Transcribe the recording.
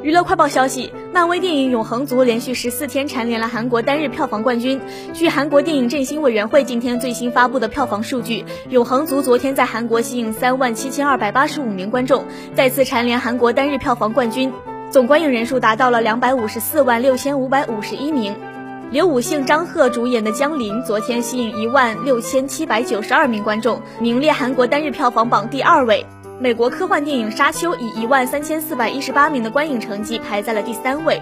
娱乐快报消息，漫威电影《永恒族》连续十四天蝉联了韩国单日票房冠军。据韩国电影振兴委员会今天最新发布的票房数据，《永恒族》昨天在韩国吸引三万七千二百八十五名观众，再次蝉联韩国单日票房冠军，总观影人数达到了两百五十四万六千五百五十一名。刘武姓、张赫主演的《江陵》昨天吸引一万六千七百九十二名观众，名列韩国单日票房榜第二位。美国科幻电影《沙丘》以一万三千四百一十八名的观影成绩排在了第三位。